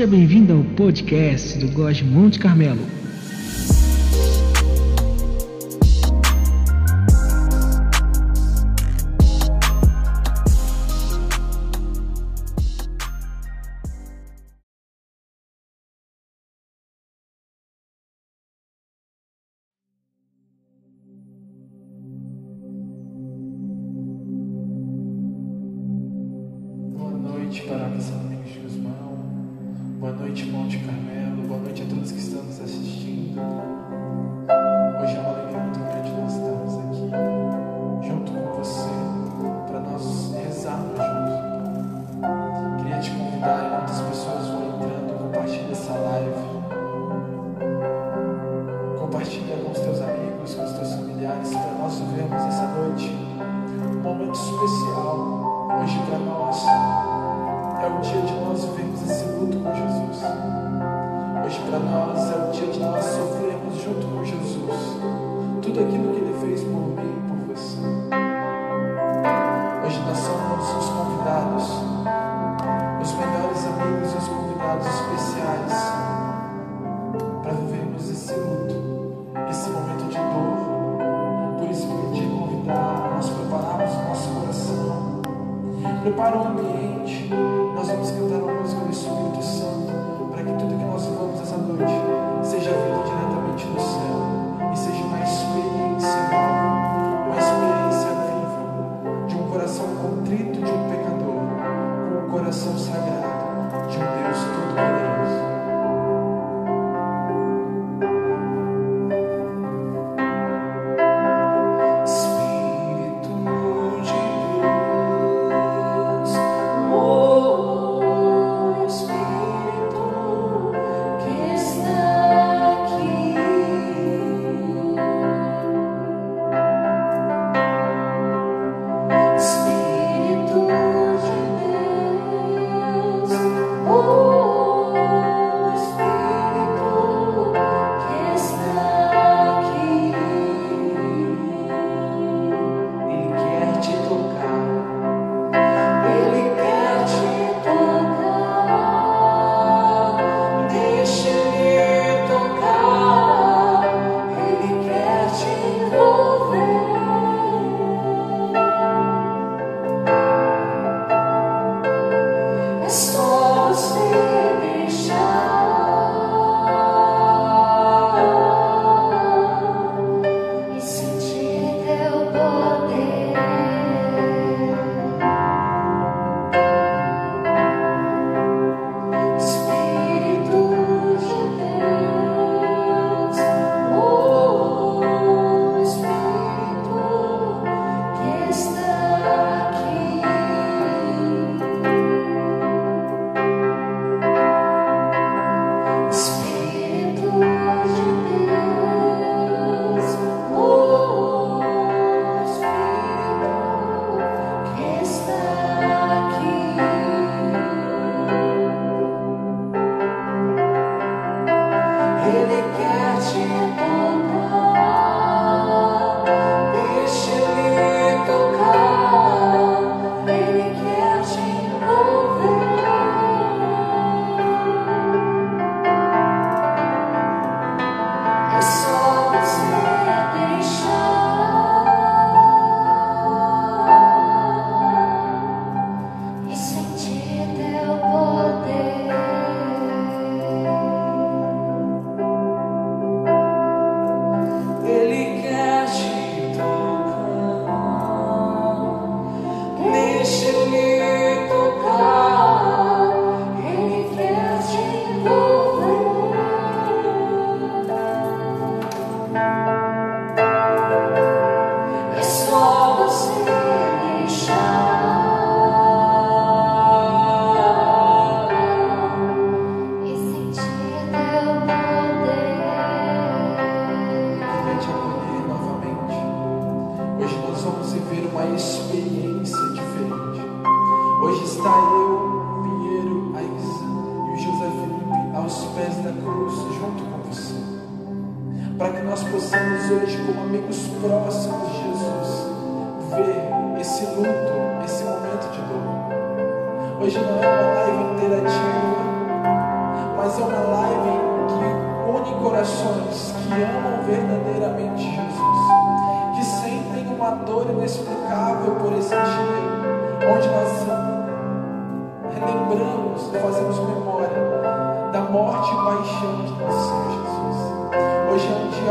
Seja bem-vindo ao podcast do Góis Monte Carmelo.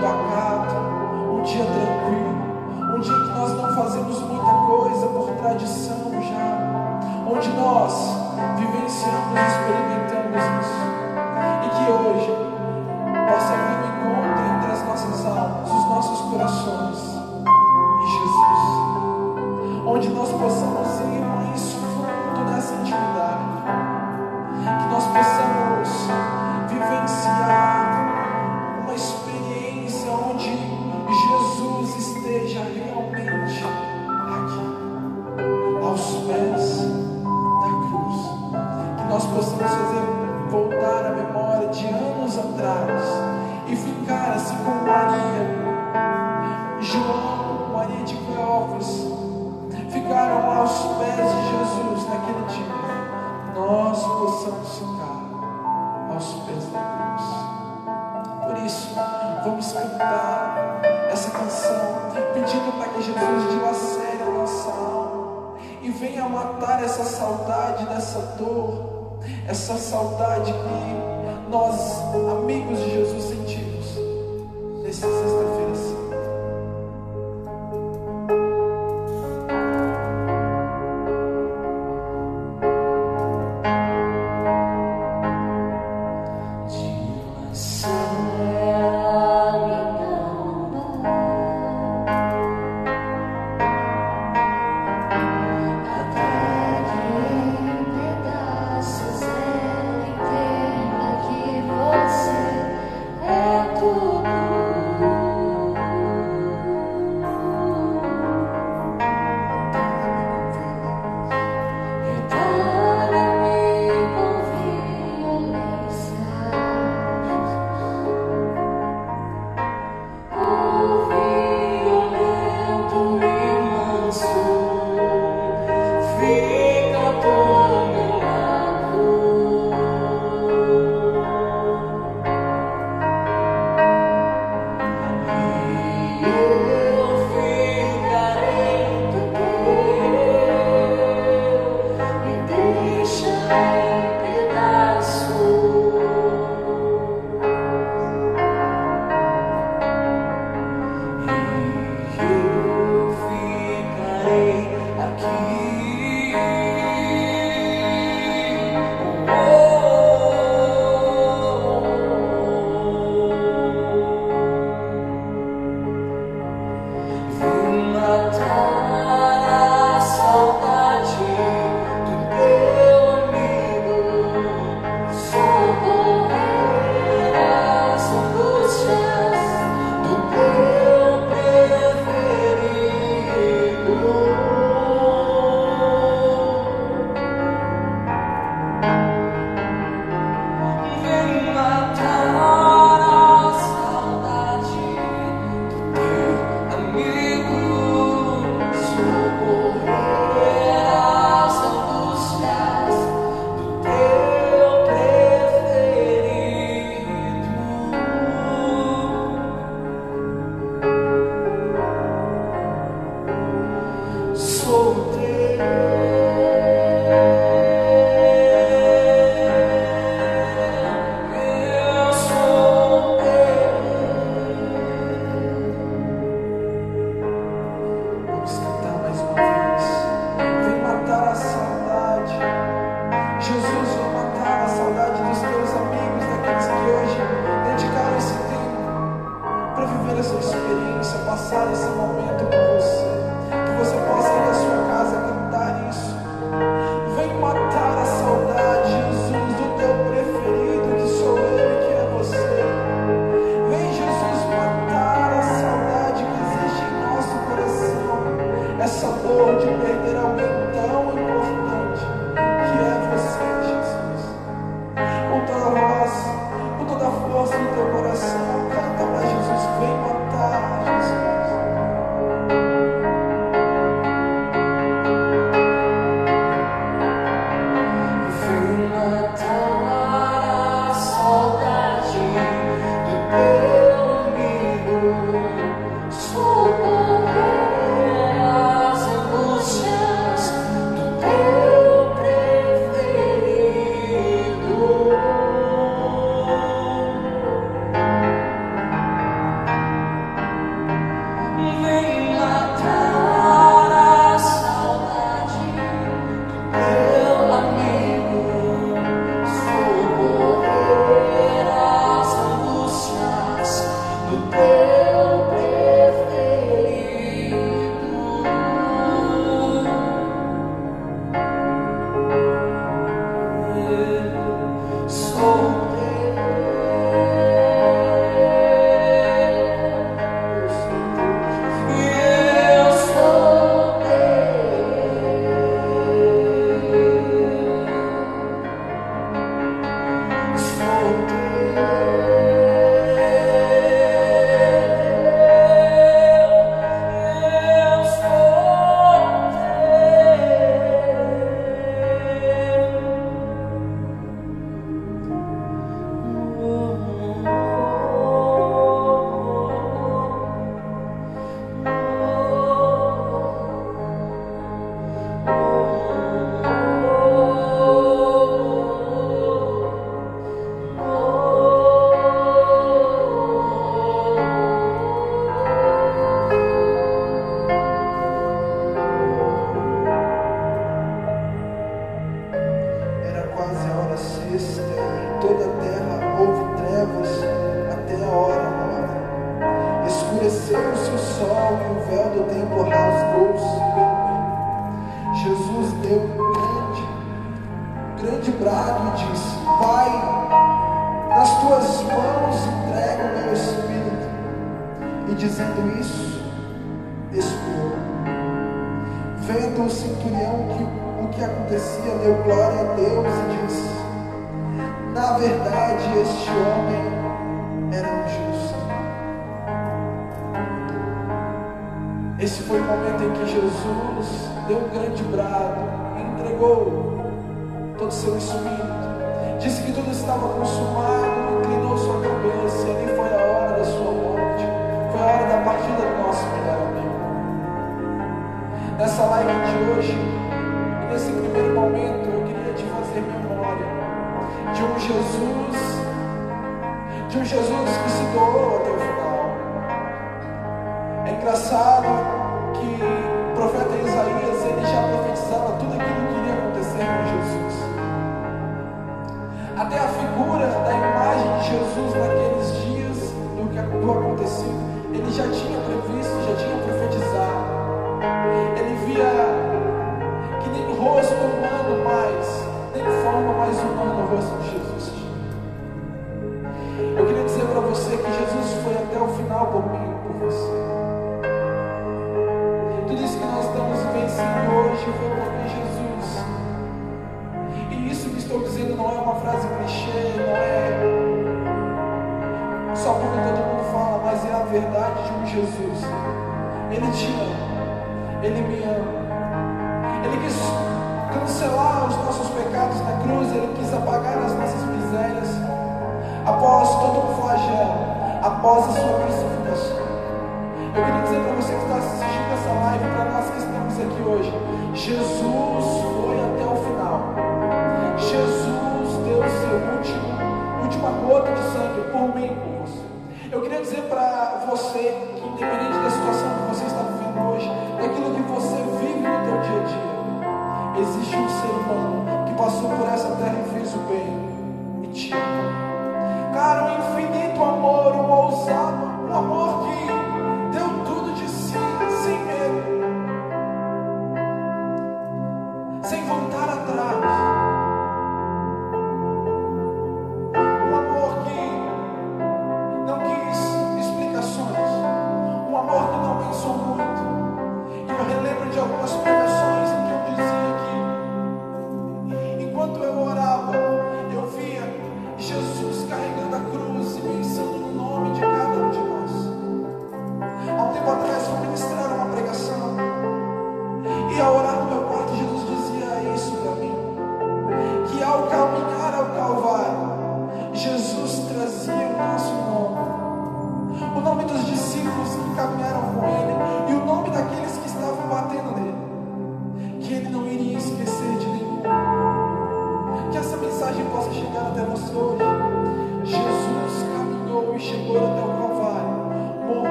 Father.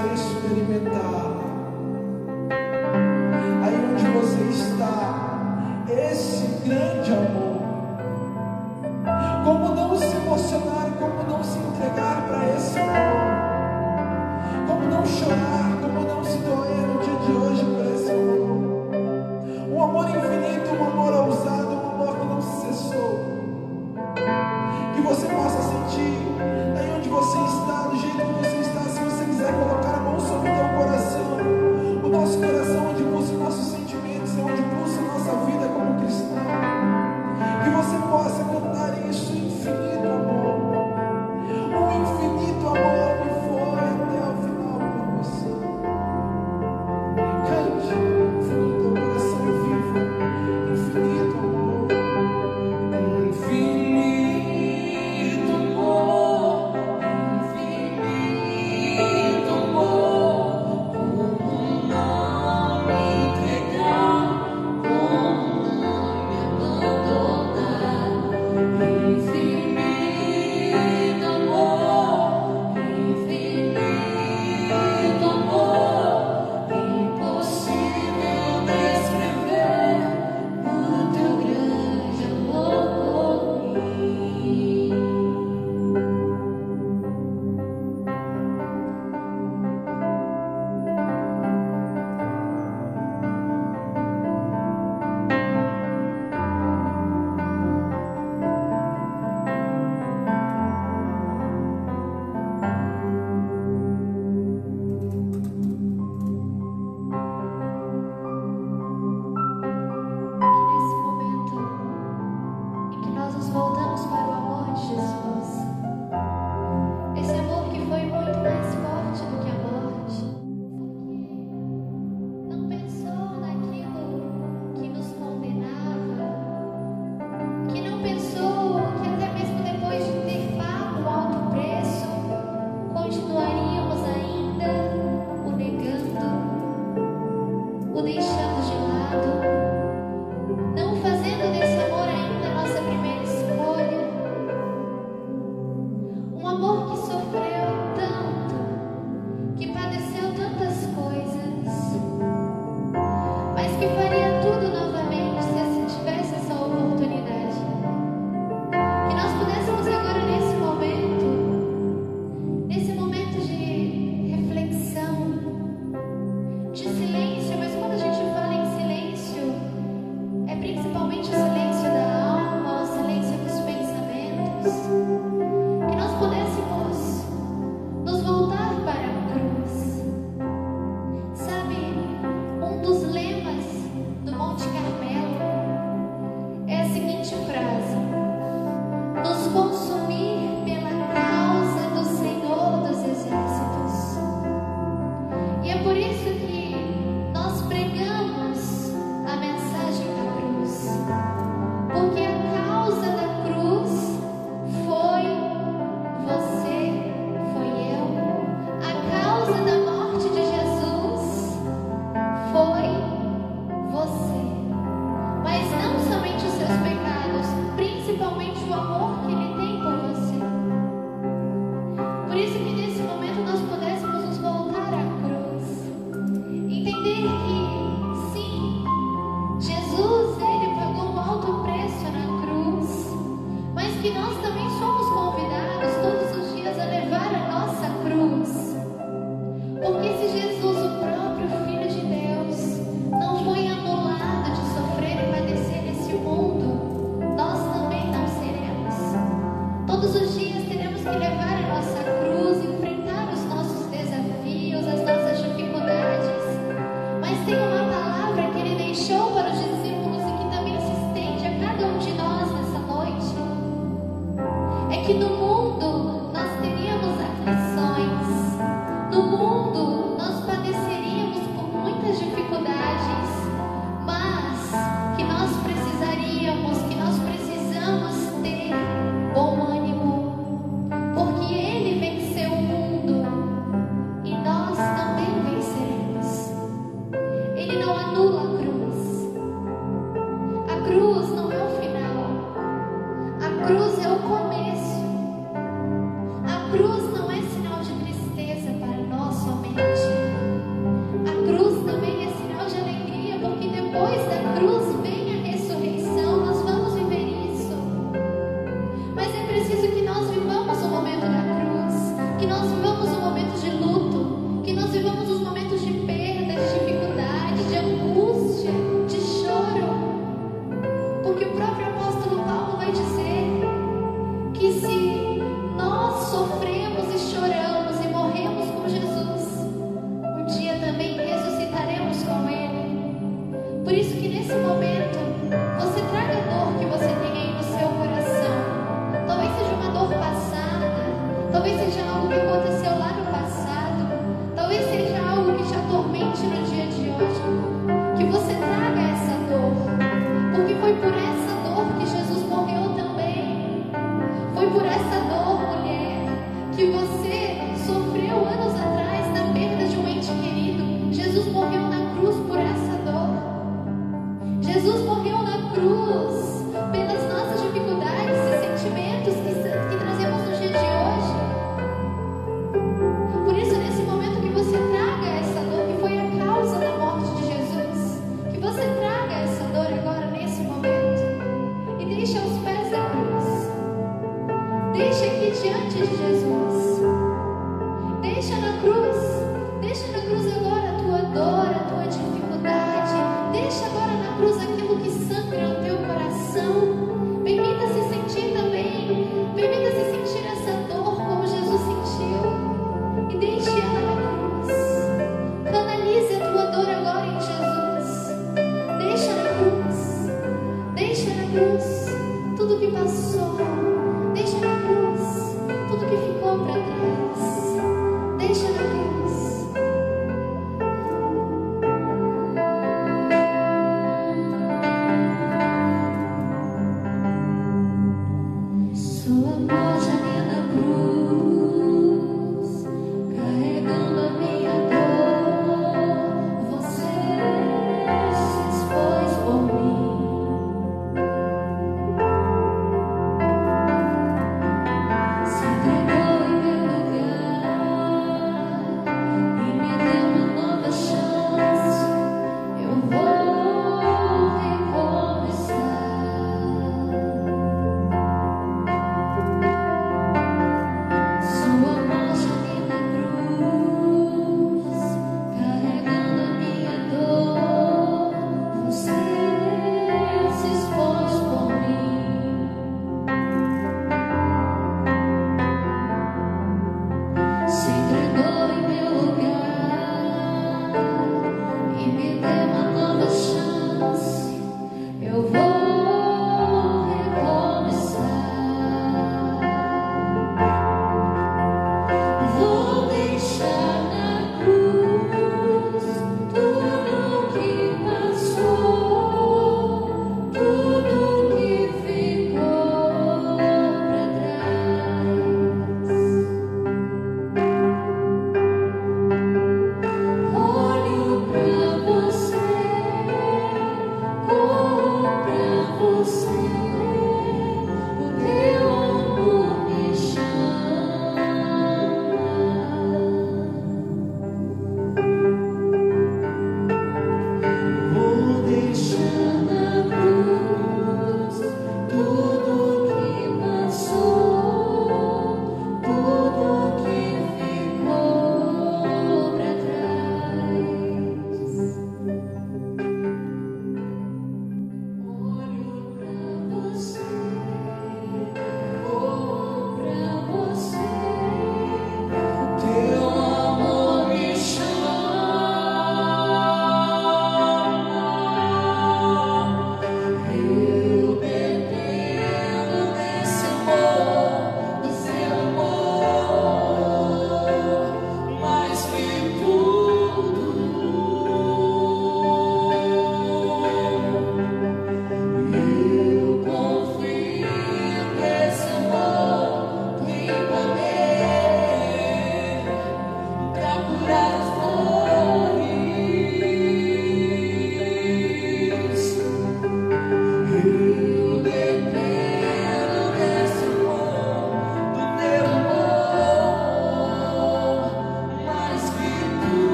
Possa experimentar. Aí onde você está, esse grande amor.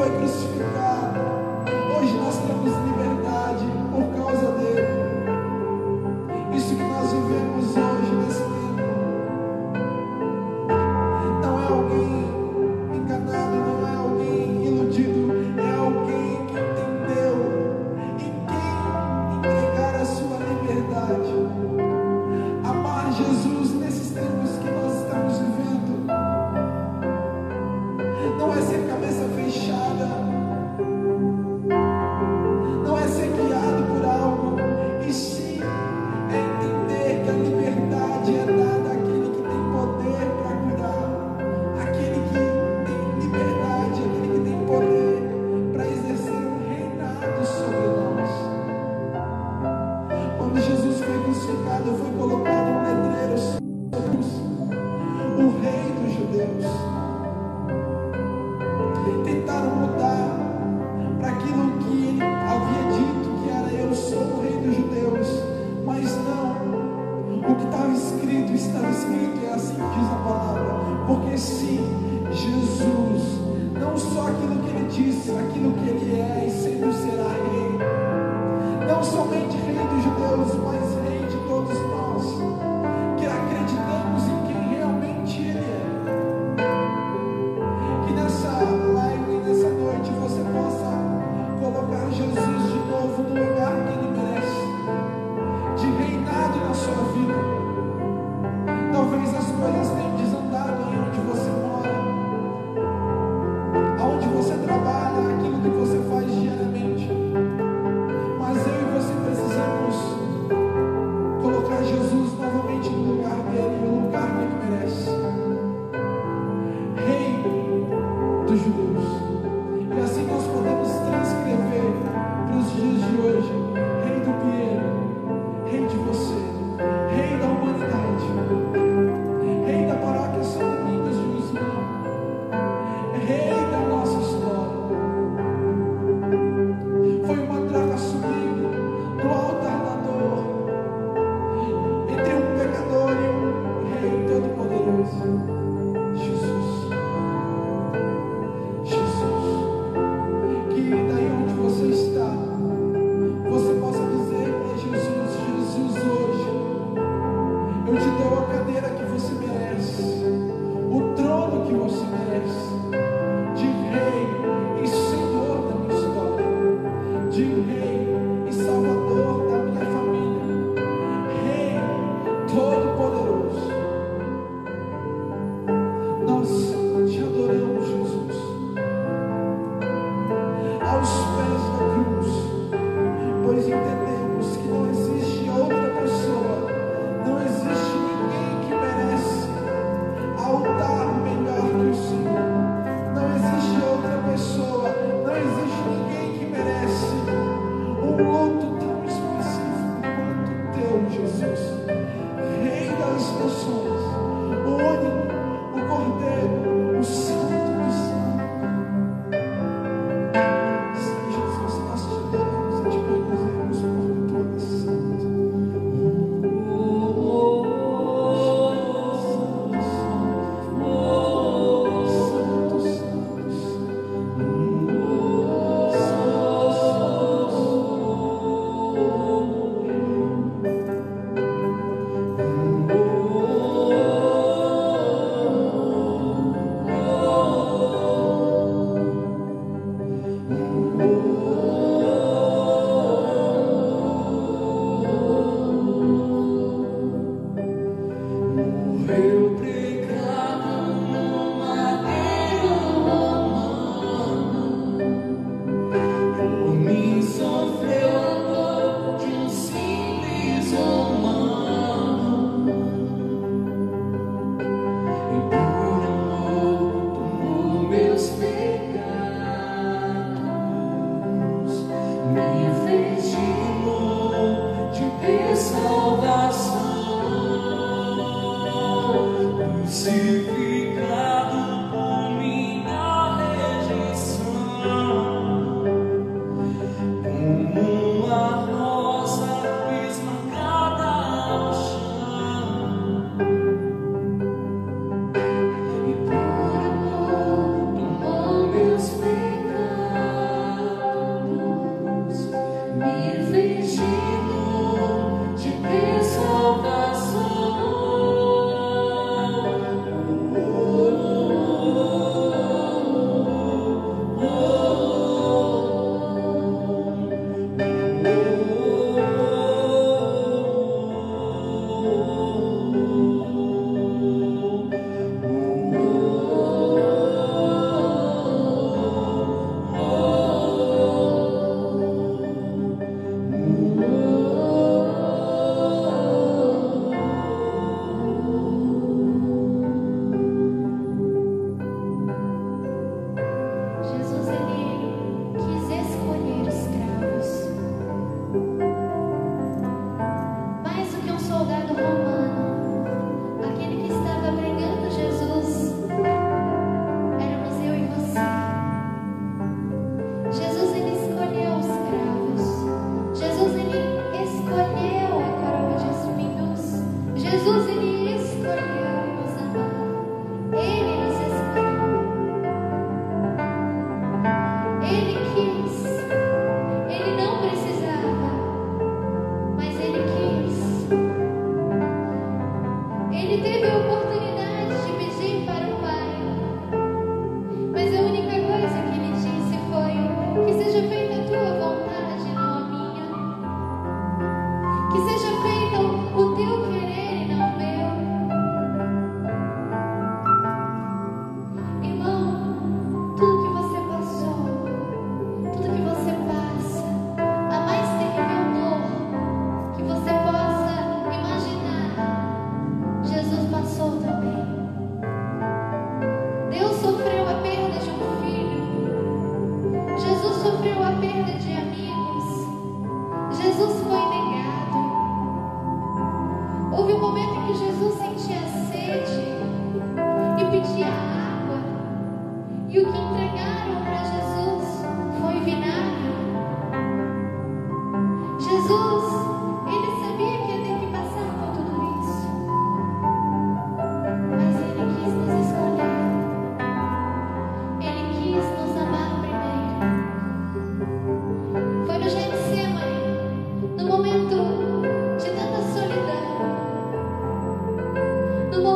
foi crucificado. 드시고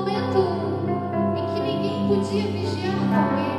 momento em que ninguém podia vigiar com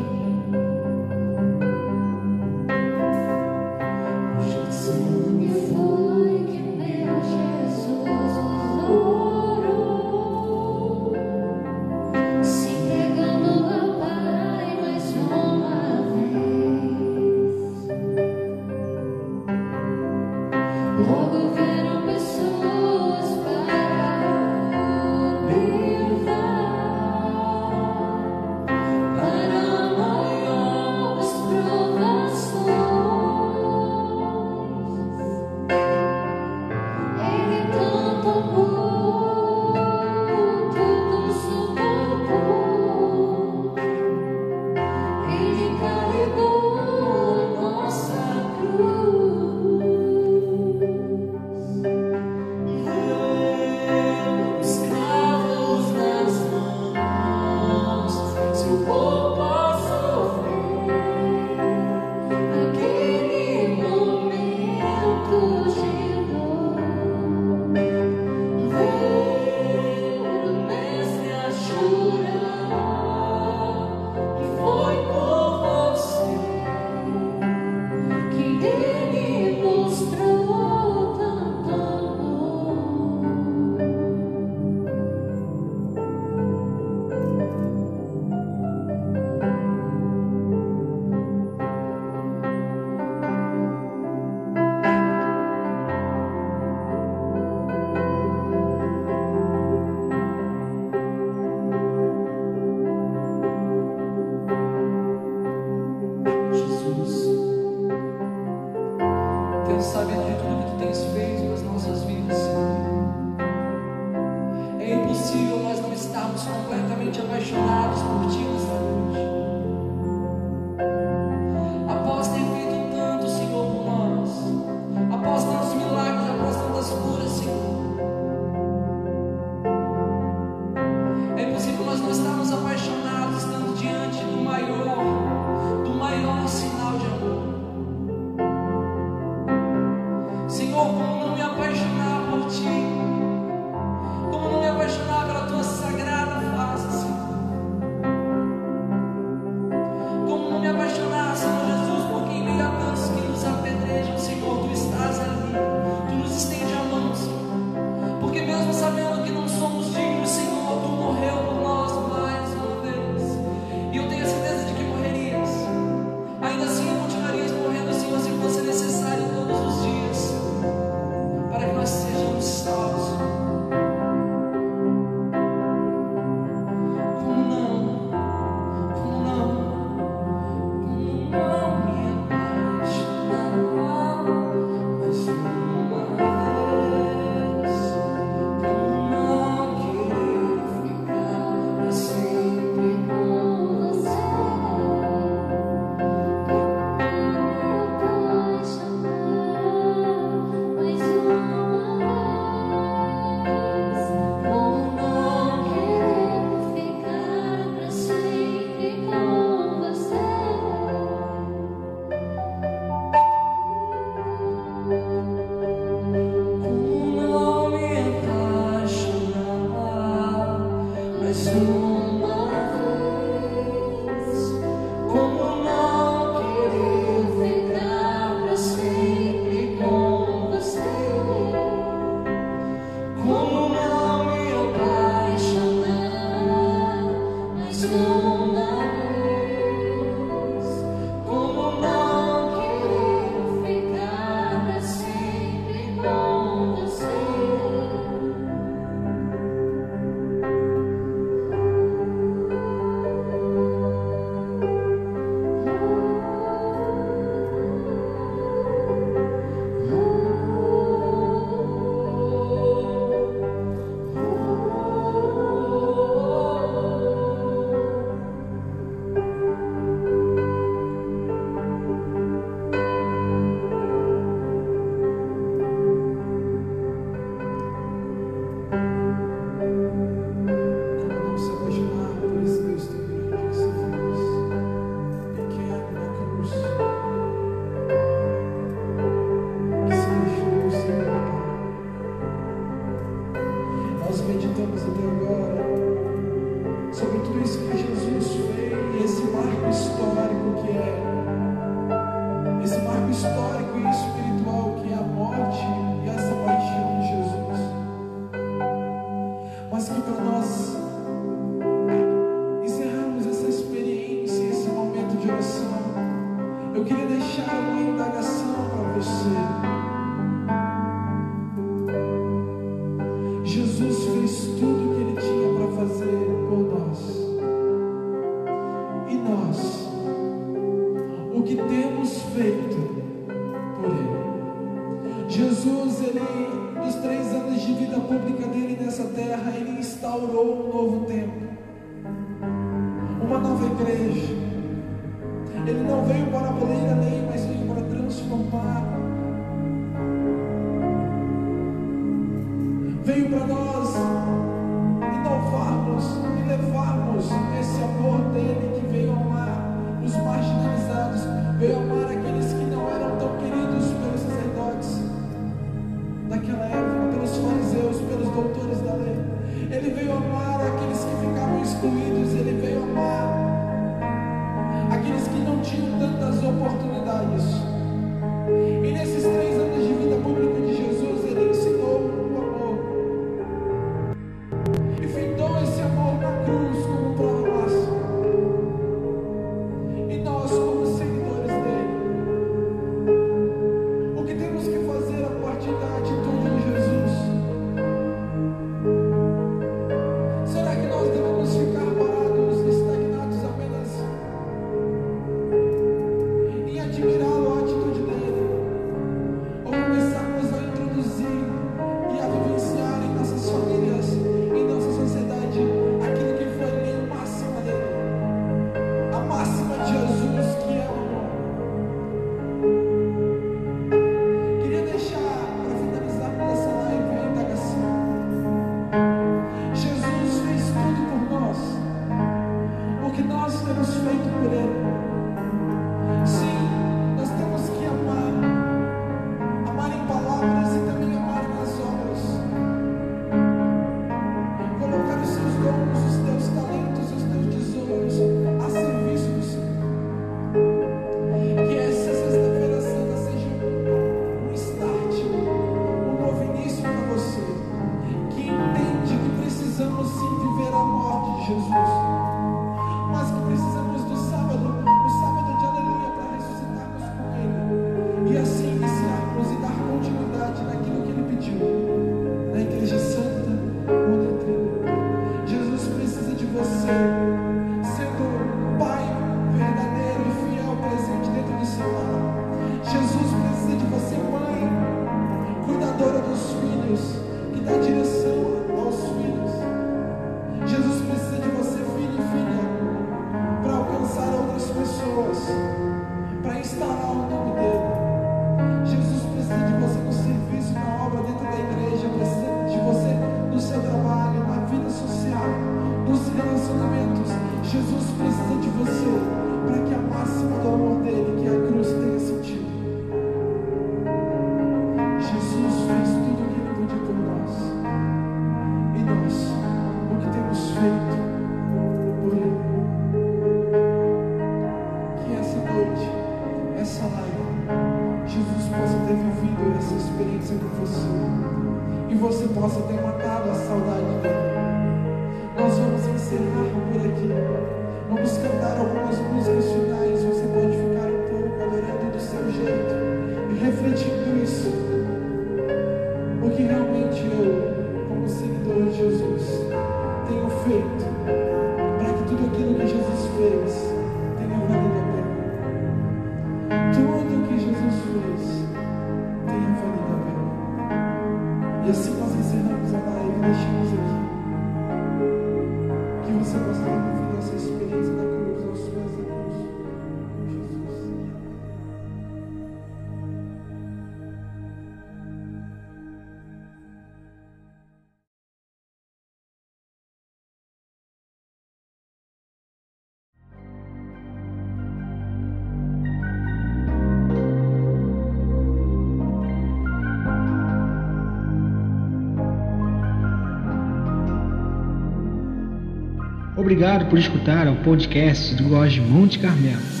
Obrigado por escutar o podcast do Góis Monte Carmelo.